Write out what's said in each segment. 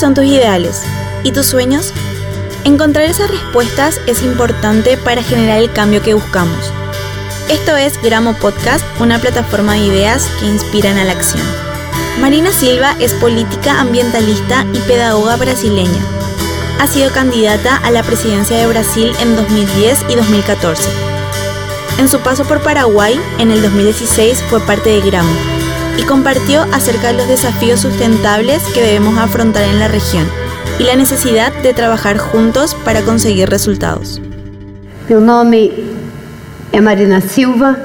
son tus ideales? ¿Y tus sueños? Encontrar esas respuestas es importante para generar el cambio que buscamos. Esto es Gramo Podcast, una plataforma de ideas que inspiran a la acción. Marina Silva es política ambientalista y pedagoga brasileña. Ha sido candidata a la presidencia de Brasil en 2010 y 2014. En su paso por Paraguay, en el 2016 fue parte de Gramo y compartió acerca de los desafíos sustentables que debemos afrontar en la región y la necesidad de trabajar juntos para conseguir resultados. Meu nome é Marina Silva,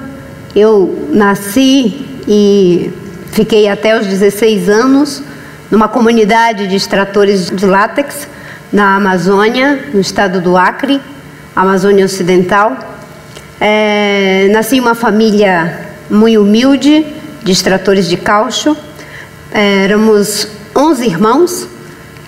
eu nasci e fiquei até os 16 anos numa comunidade de extratores de látex na Amazônia, no estado do Acre, Amazônia Ocidental. É, nasci em uma família muito humilde, de extratores de caucho. Éramos 11 irmãos,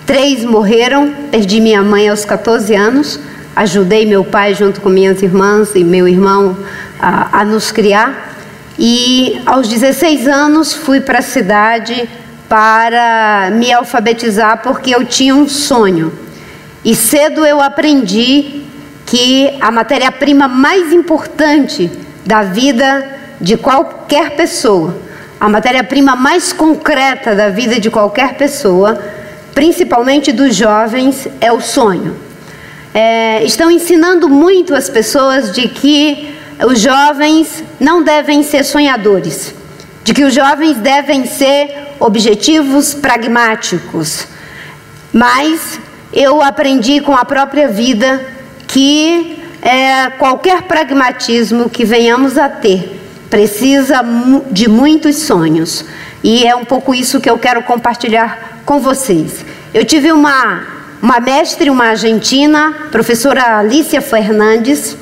três morreram, perdi minha mãe aos 14 anos, ajudei meu pai junto com minhas irmãs e meu irmão a, a nos criar. E aos 16 anos fui para a cidade para me alfabetizar porque eu tinha um sonho. E cedo eu aprendi que a matéria-prima mais importante da vida de qualquer pessoa a matéria-prima mais concreta da vida de qualquer pessoa, principalmente dos jovens, é o sonho. É, estão ensinando muito as pessoas de que os jovens não devem ser sonhadores, de que os jovens devem ser objetivos pragmáticos. Mas eu aprendi com a própria vida que é, qualquer pragmatismo que venhamos a ter precisa de muitos sonhos. E é um pouco isso que eu quero compartilhar com vocês. Eu tive uma, uma mestre, uma argentina, professora Alicia Fernandes,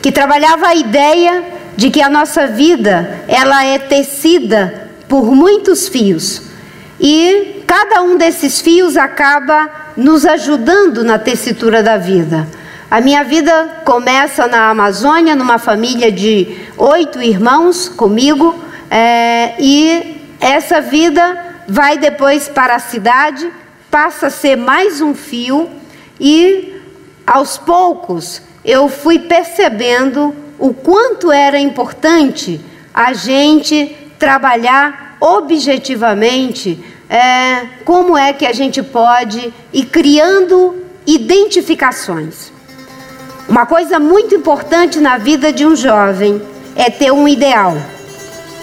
que trabalhava a ideia de que a nossa vida ela é tecida por muitos fios. E cada um desses fios acaba nos ajudando na tessitura da vida. A minha vida começa na Amazônia, numa família de oito irmãos comigo, é, e essa vida vai depois para a cidade, passa a ser mais um fio, e aos poucos eu fui percebendo o quanto era importante a gente trabalhar objetivamente é, como é que a gente pode ir criando identificações. Uma coisa muito importante na vida de um jovem é ter um ideal.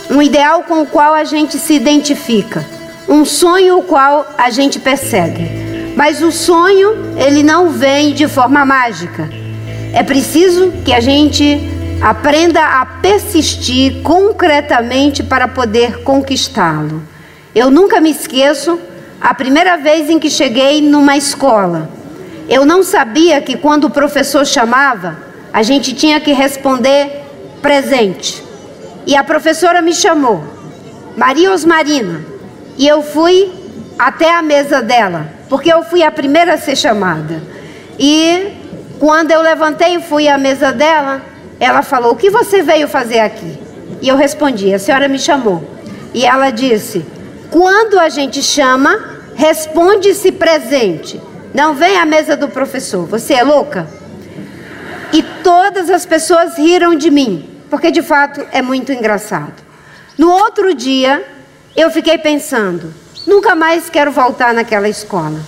Um ideal com o qual a gente se identifica. Um sonho o qual a gente persegue. Mas o sonho, ele não vem de forma mágica. É preciso que a gente aprenda a persistir concretamente para poder conquistá-lo. Eu nunca me esqueço a primeira vez em que cheguei numa escola. Eu não sabia que quando o professor chamava, a gente tinha que responder presente. E a professora me chamou, Maria Osmarina, e eu fui até a mesa dela, porque eu fui a primeira a ser chamada. E quando eu levantei e fui à mesa dela, ela falou: O que você veio fazer aqui? E eu respondi: A senhora me chamou. E ela disse: Quando a gente chama, responde-se presente. Não vem à mesa do professor. Você é louca? E todas as pessoas riram de mim, porque de fato é muito engraçado. No outro dia, eu fiquei pensando: nunca mais quero voltar naquela escola.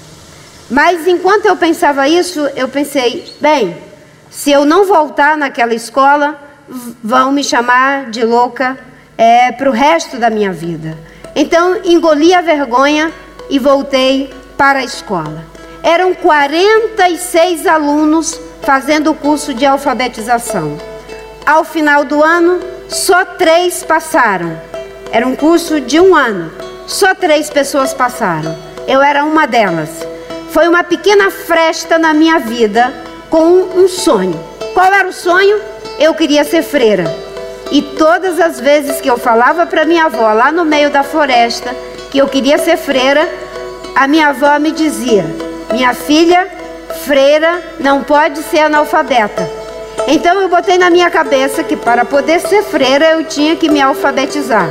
Mas enquanto eu pensava isso, eu pensei: bem, se eu não voltar naquela escola, vão me chamar de louca é, para o resto da minha vida. Então engoli a vergonha e voltei para a escola. Eram 46 alunos fazendo o curso de alfabetização. Ao final do ano, só três passaram. Era um curso de um ano. Só três pessoas passaram. Eu era uma delas. Foi uma pequena fresta na minha vida com um sonho. Qual era o sonho? Eu queria ser freira. E todas as vezes que eu falava para minha avó lá no meio da floresta que eu queria ser freira, a minha avó me dizia: minha filha, freira, não pode ser analfabeta. Então eu botei na minha cabeça que para poder ser freira eu tinha que me alfabetizar.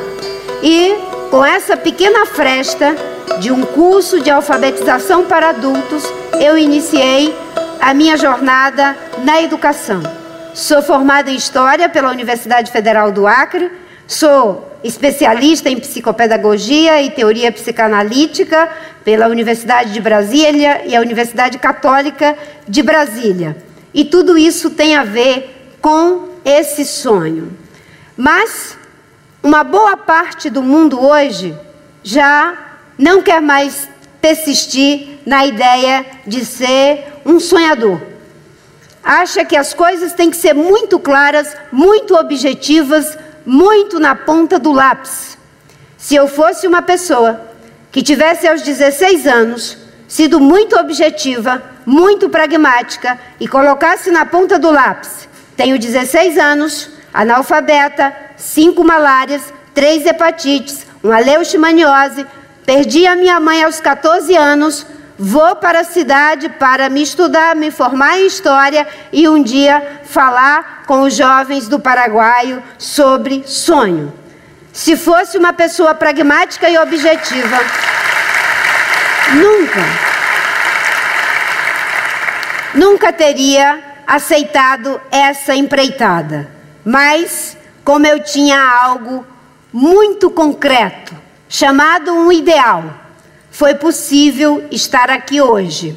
E com essa pequena fresta, de um curso de alfabetização para adultos, eu iniciei a minha jornada na educação. Sou formada em História pela Universidade Federal do Acre, sou especialista em psicopedagogia e teoria psicanalítica pela Universidade de Brasília e a Universidade Católica de Brasília. E tudo isso tem a ver com esse sonho. Mas uma boa parte do mundo hoje já não quer mais persistir na ideia de ser um sonhador. Acha que as coisas têm que ser muito claras, muito objetivas, muito na ponta do lápis. Se eu fosse uma pessoa que tivesse aos 16 anos sido muito objetiva, muito pragmática e colocasse na ponta do lápis: tenho 16 anos, analfabeta, cinco malárias, três hepatites, uma leishmaniose, perdi a minha mãe aos 14 anos, vou para a cidade para me estudar, me formar em história e um dia falar com os jovens do Paraguai sobre sonho. Se fosse uma pessoa pragmática e objetiva, nunca, nunca teria aceitado essa empreitada. Mas, como eu tinha algo muito concreto, chamado um ideal, foi possível estar aqui hoje.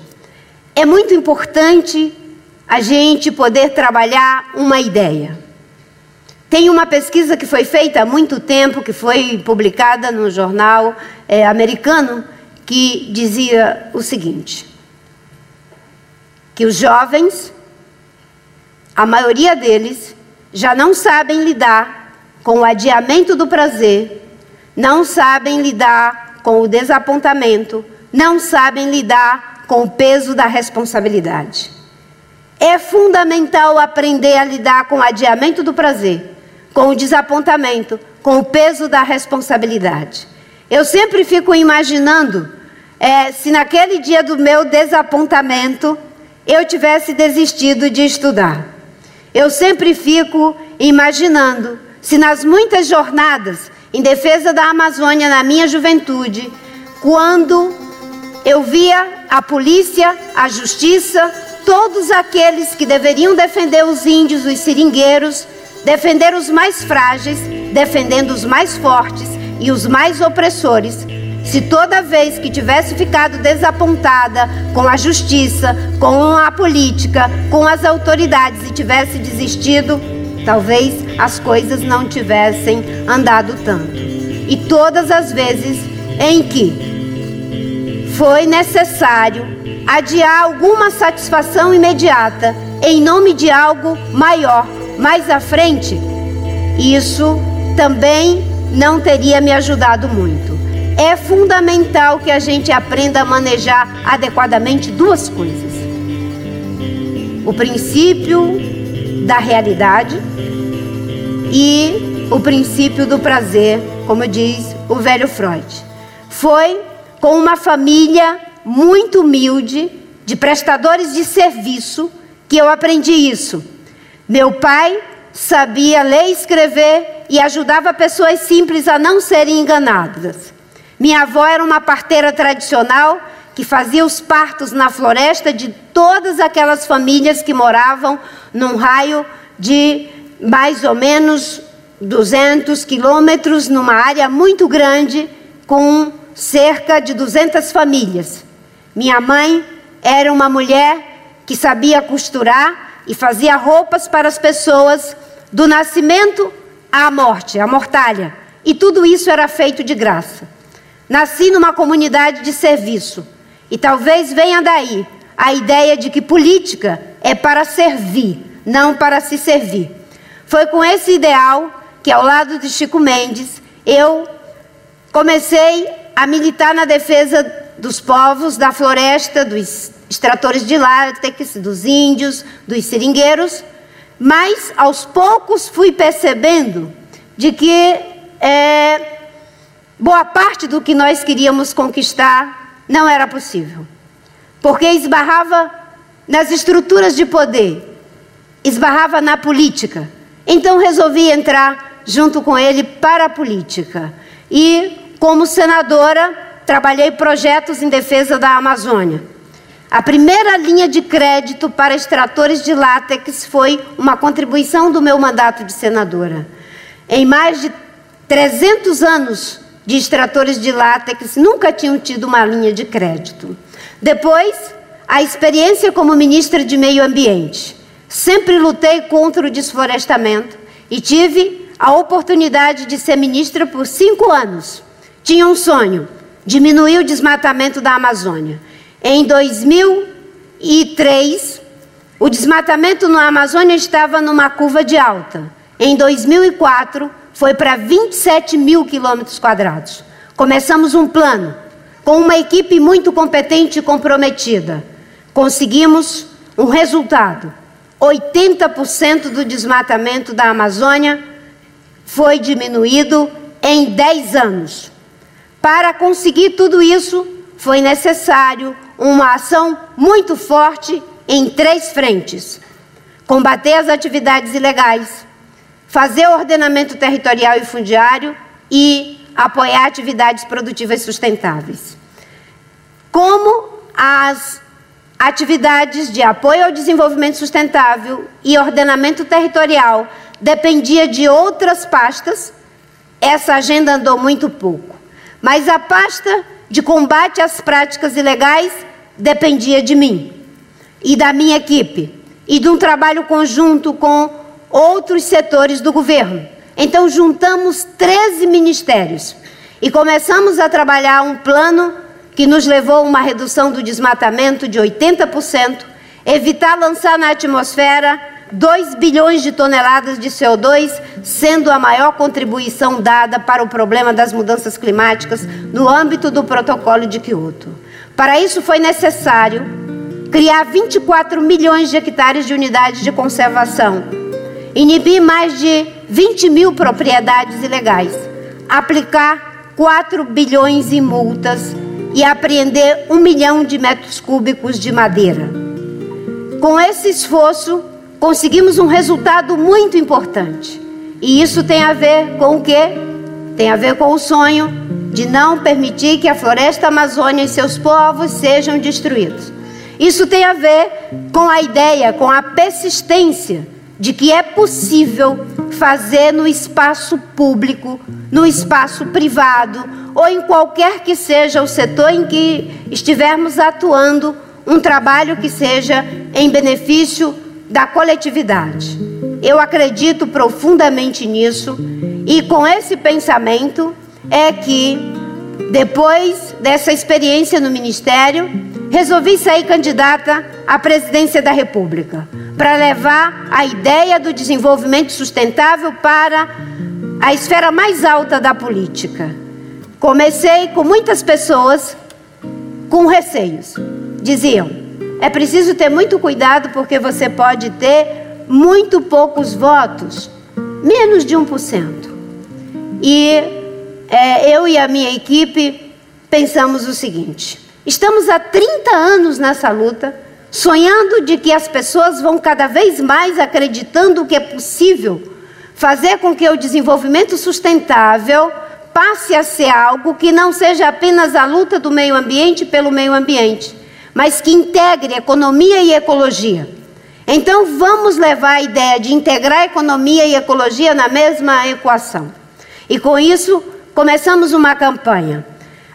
É muito importante a gente poder trabalhar uma ideia. Tem uma pesquisa que foi feita há muito tempo, que foi publicada no jornal é, americano, que dizia o seguinte: que os jovens, a maioria deles, já não sabem lidar com o adiamento do prazer, não sabem lidar com o desapontamento, não sabem lidar com o peso da responsabilidade. É fundamental aprender a lidar com o adiamento do prazer com o desapontamento, com o peso da responsabilidade. Eu sempre fico imaginando é, se naquele dia do meu desapontamento eu tivesse desistido de estudar. Eu sempre fico imaginando se nas muitas jornadas em defesa da Amazônia na minha juventude, quando eu via a polícia, a justiça, todos aqueles que deveriam defender os índios, os seringueiros, defender os mais frágeis, defendendo os mais fortes e os mais opressores. Se toda vez que tivesse ficado desapontada com a justiça, com a política, com as autoridades e tivesse desistido, talvez as coisas não tivessem andado tanto. E todas as vezes em que foi necessário adiar alguma satisfação imediata em nome de algo maior, mais à frente, isso também não teria me ajudado muito. É fundamental que a gente aprenda a manejar adequadamente duas coisas: o princípio da realidade e o princípio do prazer, como diz o velho Freud. Foi com uma família muito humilde, de prestadores de serviço, que eu aprendi isso. Meu pai sabia ler e escrever e ajudava pessoas simples a não serem enganadas. Minha avó era uma parteira tradicional que fazia os partos na floresta de todas aquelas famílias que moravam num raio de mais ou menos 200 quilômetros, numa área muito grande, com cerca de 200 famílias. Minha mãe era uma mulher que sabia costurar e fazia roupas para as pessoas do nascimento à morte, à mortalha. E tudo isso era feito de graça. Nasci numa comunidade de serviço. E talvez venha daí a ideia de que política é para servir, não para se servir. Foi com esse ideal que, ao lado de Chico Mendes, eu comecei a militar na defesa dos povos da floresta, dos extratores de látex, dos índios, dos seringueiros, mas aos poucos fui percebendo de que é, boa parte do que nós queríamos conquistar não era possível, porque esbarrava nas estruturas de poder, esbarrava na política. Então resolvi entrar junto com ele para a política. E, como senadora, trabalhei projetos em defesa da Amazônia. A primeira linha de crédito para extratores de látex foi uma contribuição do meu mandato de senadora. Em mais de 300 anos de extratores de látex, nunca tinham tido uma linha de crédito. Depois, a experiência como ministra de Meio Ambiente. Sempre lutei contra o desflorestamento e tive a oportunidade de ser ministra por cinco anos. Tinha um sonho: diminuir o desmatamento da Amazônia. Em 2003, o desmatamento na Amazônia estava numa curva de alta. Em 2004, foi para 27 mil quilômetros quadrados. Começamos um plano com uma equipe muito competente e comprometida. Conseguimos um resultado: 80% do desmatamento da Amazônia foi diminuído em 10 anos. Para conseguir tudo isso, foi necessário uma ação muito forte em três frentes: combater as atividades ilegais, fazer o ordenamento territorial e fundiário e apoiar atividades produtivas sustentáveis. Como as atividades de apoio ao desenvolvimento sustentável e ordenamento territorial dependia de outras pastas, essa agenda andou muito pouco. Mas a pasta de combate às práticas ilegais dependia de mim e da minha equipe e de um trabalho conjunto com outros setores do governo. Então juntamos 13 ministérios e começamos a trabalhar um plano que nos levou a uma redução do desmatamento de 80%, evitar lançar na atmosfera 2 bilhões de toneladas de CO2, sendo a maior contribuição dada para o problema das mudanças climáticas no âmbito do protocolo de Quioto. Para isso foi necessário criar 24 milhões de hectares de unidades de conservação, inibir mais de 20 mil propriedades ilegais, aplicar 4 bilhões em multas e apreender um milhão de metros cúbicos de madeira. Com esse esforço, conseguimos um resultado muito importante. E isso tem a ver com o quê? Tem a ver com o sonho de não permitir que a floresta amazônica e seus povos sejam destruídos. Isso tem a ver com a ideia, com a persistência de que é possível fazer no espaço público, no espaço privado ou em qualquer que seja o setor em que estivermos atuando, um trabalho que seja em benefício da coletividade. Eu acredito profundamente nisso e com esse pensamento é que depois dessa experiência no ministério, resolvi sair candidata à presidência da República para levar a ideia do desenvolvimento sustentável para a esfera mais alta da política. Comecei com muitas pessoas com receios. Diziam: é preciso ter muito cuidado porque você pode ter muito poucos votos, menos de 1%. E é, eu e a minha equipe pensamos o seguinte: estamos há 30 anos nessa luta, sonhando de que as pessoas vão cada vez mais acreditando que é possível fazer com que o desenvolvimento sustentável passe a ser algo que não seja apenas a luta do meio ambiente pelo meio ambiente mas que integre economia e ecologia. Então vamos levar a ideia de integrar economia e ecologia na mesma equação. E com isso começamos uma campanha.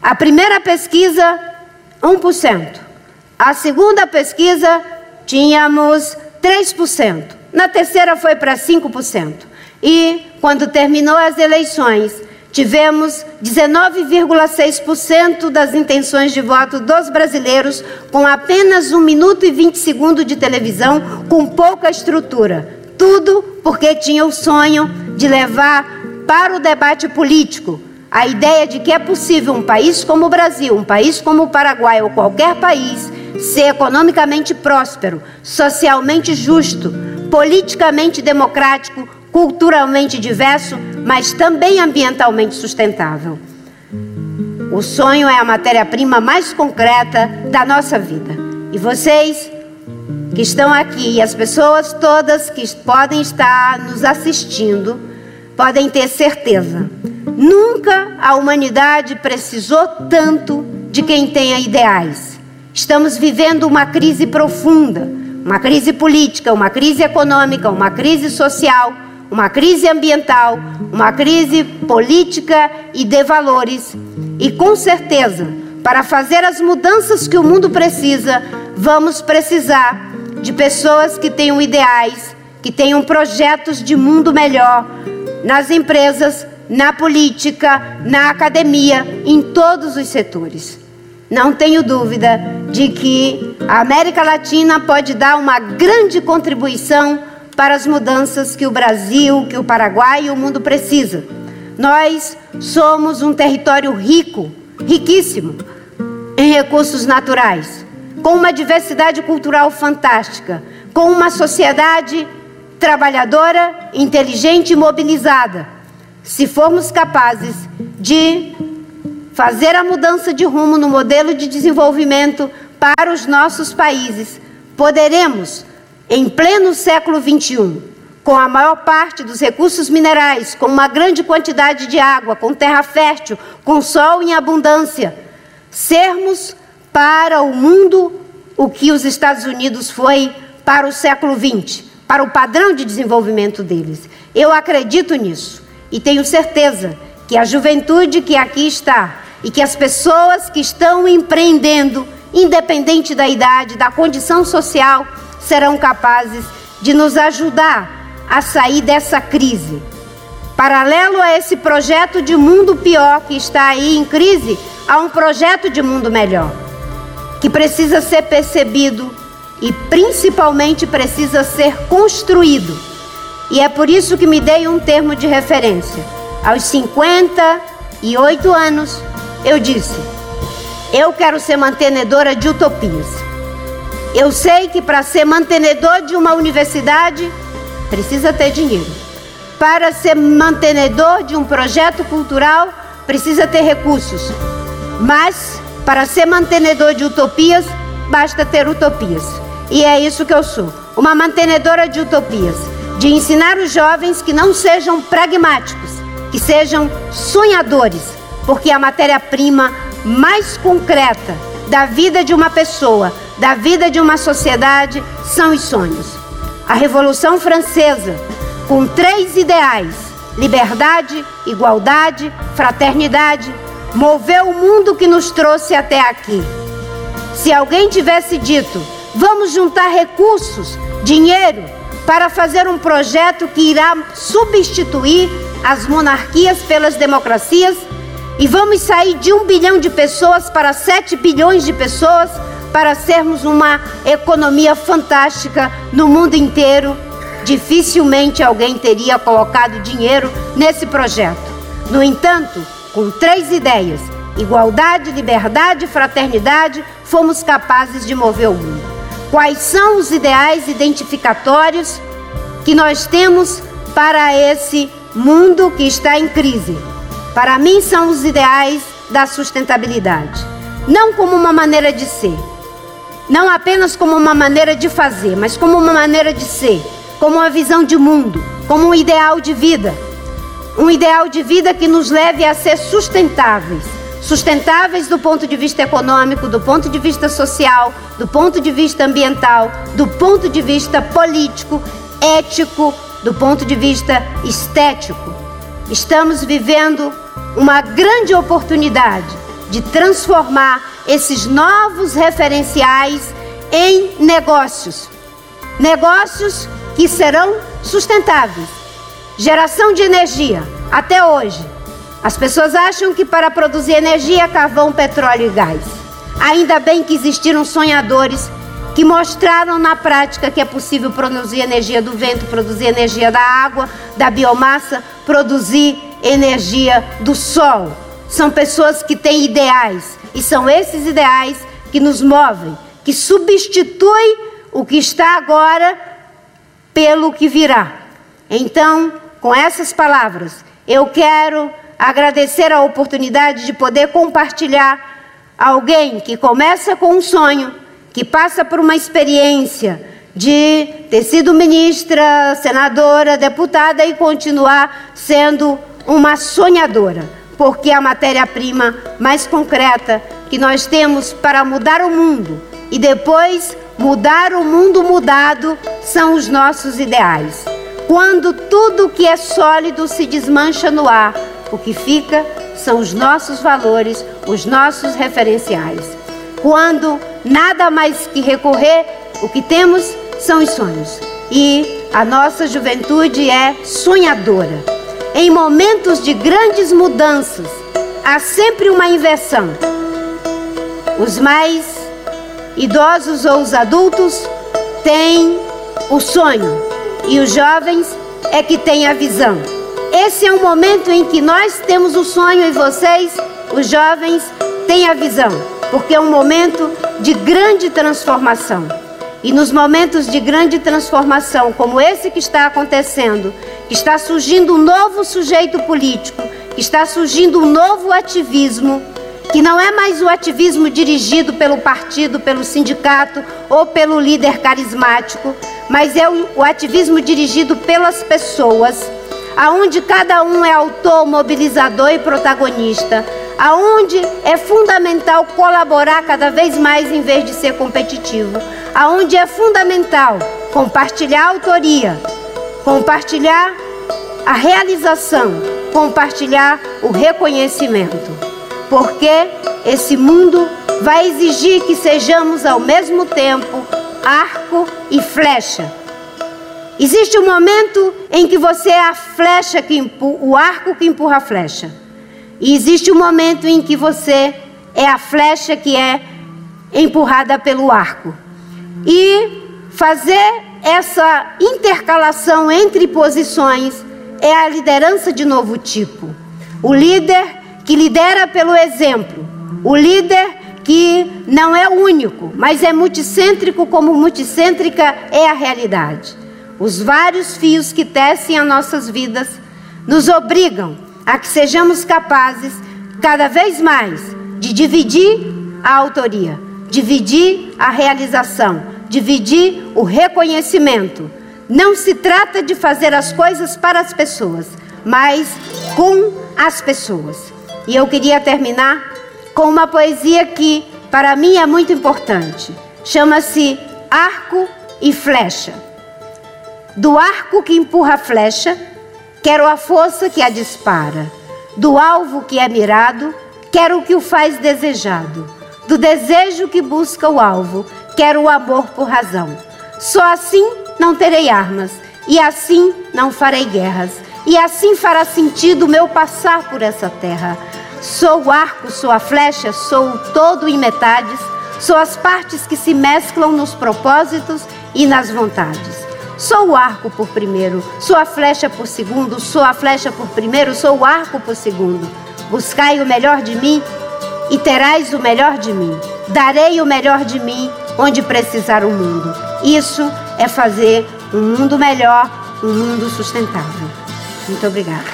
A primeira pesquisa, 1%. A segunda pesquisa, tínhamos 3%. Na terceira foi para 5%. E quando terminou as eleições, Tivemos 19,6% das intenções de voto dos brasileiros com apenas 1 minuto e 20 segundos de televisão, com pouca estrutura. Tudo porque tinha o sonho de levar para o debate político a ideia de que é possível um país como o Brasil, um país como o Paraguai ou qualquer país ser economicamente próspero, socialmente justo, politicamente democrático, culturalmente diverso, mas também ambientalmente sustentável. O sonho é a matéria-prima mais concreta da nossa vida. E vocês que estão aqui e as pessoas todas que podem estar nos assistindo, podem ter certeza Nunca a humanidade precisou tanto de quem tenha ideais. Estamos vivendo uma crise profunda, uma crise política, uma crise econômica, uma crise social, uma crise ambiental, uma crise política e de valores. E com certeza, para fazer as mudanças que o mundo precisa, vamos precisar de pessoas que tenham ideais, que tenham projetos de mundo melhor nas empresas, na política, na academia, em todos os setores. Não tenho dúvida de que a América Latina pode dar uma grande contribuição para as mudanças que o Brasil, que o Paraguai e o mundo precisa. Nós somos um território rico, riquíssimo em recursos naturais, com uma diversidade cultural fantástica, com uma sociedade trabalhadora, inteligente e mobilizada se formos capazes de fazer a mudança de rumo no modelo de desenvolvimento para os nossos países, poderemos, em pleno século XXI, com a maior parte dos recursos minerais, com uma grande quantidade de água, com terra fértil, com sol em abundância, sermos para o mundo o que os Estados Unidos foi para o século XX, para o padrão de desenvolvimento deles. Eu acredito nisso. E tenho certeza que a juventude que aqui está e que as pessoas que estão empreendendo, independente da idade, da condição social, serão capazes de nos ajudar a sair dessa crise. Paralelo a esse projeto de mundo pior que está aí em crise, há um projeto de mundo melhor, que precisa ser percebido e principalmente precisa ser construído e é por isso que me dei um termo de referência. Aos 58 anos, eu disse: eu quero ser mantenedora de utopias. Eu sei que para ser mantenedor de uma universidade, precisa ter dinheiro. Para ser mantenedor de um projeto cultural, precisa ter recursos. Mas, para ser mantenedor de utopias, basta ter utopias. E é isso que eu sou, uma mantenedora de utopias de ensinar os jovens que não sejam pragmáticos, que sejam sonhadores, porque a matéria-prima mais concreta da vida de uma pessoa, da vida de uma sociedade, são os sonhos. A Revolução Francesa, com três ideais: liberdade, igualdade, fraternidade, moveu o mundo que nos trouxe até aqui. Se alguém tivesse dito, vamos juntar recursos, dinheiro, para fazer um projeto que irá substituir as monarquias pelas democracias e vamos sair de um bilhão de pessoas para sete bilhões de pessoas para sermos uma economia fantástica no mundo inteiro. Dificilmente alguém teria colocado dinheiro nesse projeto. No entanto, com três ideias: igualdade, liberdade e fraternidade, fomos capazes de mover o mundo. Quais são os ideais identificatórios que nós temos para esse mundo que está em crise? Para mim, são os ideais da sustentabilidade. Não como uma maneira de ser, não apenas como uma maneira de fazer, mas como uma maneira de ser, como uma visão de mundo, como um ideal de vida. Um ideal de vida que nos leve a ser sustentáveis sustentáveis do ponto de vista econômico, do ponto de vista social, do ponto de vista ambiental, do ponto de vista político, ético, do ponto de vista estético. Estamos vivendo uma grande oportunidade de transformar esses novos referenciais em negócios. Negócios que serão sustentáveis. Geração de energia, até hoje, as pessoas acham que para produzir energia, carvão, petróleo e gás. Ainda bem que existiram sonhadores que mostraram na prática que é possível produzir energia do vento, produzir energia da água, da biomassa, produzir energia do sol. São pessoas que têm ideais e são esses ideais que nos movem, que substituem o que está agora pelo que virá. Então, com essas palavras, eu quero agradecer a oportunidade de poder compartilhar alguém que começa com um sonho, que passa por uma experiência de ter sido ministra, senadora, deputada e continuar sendo uma sonhadora. Porque a matéria-prima mais concreta que nós temos para mudar o mundo e depois mudar o mundo mudado são os nossos ideais. Quando tudo que é sólido se desmancha no ar, o que fica são os nossos valores, os nossos referenciais. Quando nada mais que recorrer, o que temos são os sonhos. E a nossa juventude é sonhadora. Em momentos de grandes mudanças, há sempre uma inversão. Os mais idosos ou os adultos têm o sonho e os jovens é que têm a visão. Esse é um momento em que nós temos o sonho e vocês, os jovens, têm a visão, porque é um momento de grande transformação. E nos momentos de grande transformação, como esse que está acontecendo, que está surgindo um novo sujeito político, que está surgindo um novo ativismo, que não é mais o ativismo dirigido pelo partido, pelo sindicato ou pelo líder carismático, mas é o, ativismo dirigido pelas pessoas, aonde cada um é autor, mobilizador e protagonista, aonde é fundamental colaborar cada vez mais em vez de ser competitivo, aonde é fundamental compartilhar a autoria, compartilhar a realização, compartilhar o reconhecimento porque esse mundo vai exigir que sejamos ao mesmo tempo arco e flecha. Existe um momento em que você é a flecha que o arco que empurra a flecha. E existe um momento em que você é a flecha que é empurrada pelo arco. E fazer essa intercalação entre posições é a liderança de novo tipo. O líder que lidera pelo exemplo, o líder que não é único, mas é multicêntrico, como multicêntrica é a realidade. Os vários fios que tecem as nossas vidas nos obrigam a que sejamos capazes, cada vez mais, de dividir a autoria, dividir a realização, dividir o reconhecimento. Não se trata de fazer as coisas para as pessoas, mas com as pessoas. E eu queria terminar com uma poesia que para mim é muito importante. Chama-se Arco e Flecha. Do arco que empurra a flecha, quero a força que a dispara. Do alvo que é mirado, quero o que o faz desejado. Do desejo que busca o alvo, quero o amor por razão. Só assim não terei armas, e assim não farei guerras, e assim fará sentido o meu passar por essa terra. Sou o arco, sou a flecha, sou o todo em metades, sou as partes que se mesclam nos propósitos e nas vontades. Sou o arco por primeiro, sou a flecha por segundo, sou a flecha por primeiro, sou o arco por segundo. Buscai o melhor de mim e terás o melhor de mim. Darei o melhor de mim onde precisar o mundo. Isso é fazer um mundo melhor, um mundo sustentável. Muito obrigada.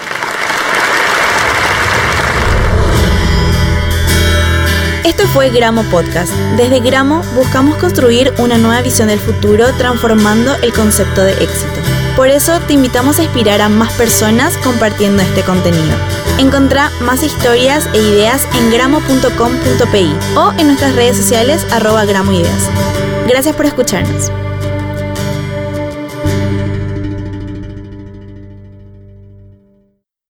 Esto fue Gramo Podcast. Desde Gramo buscamos construir una nueva visión del futuro transformando el concepto de éxito. Por eso te invitamos a inspirar a más personas compartiendo este contenido. Encontrá más historias e ideas en gramo.com.pi o en nuestras redes sociales arroba gramoideas. Gracias por escucharnos.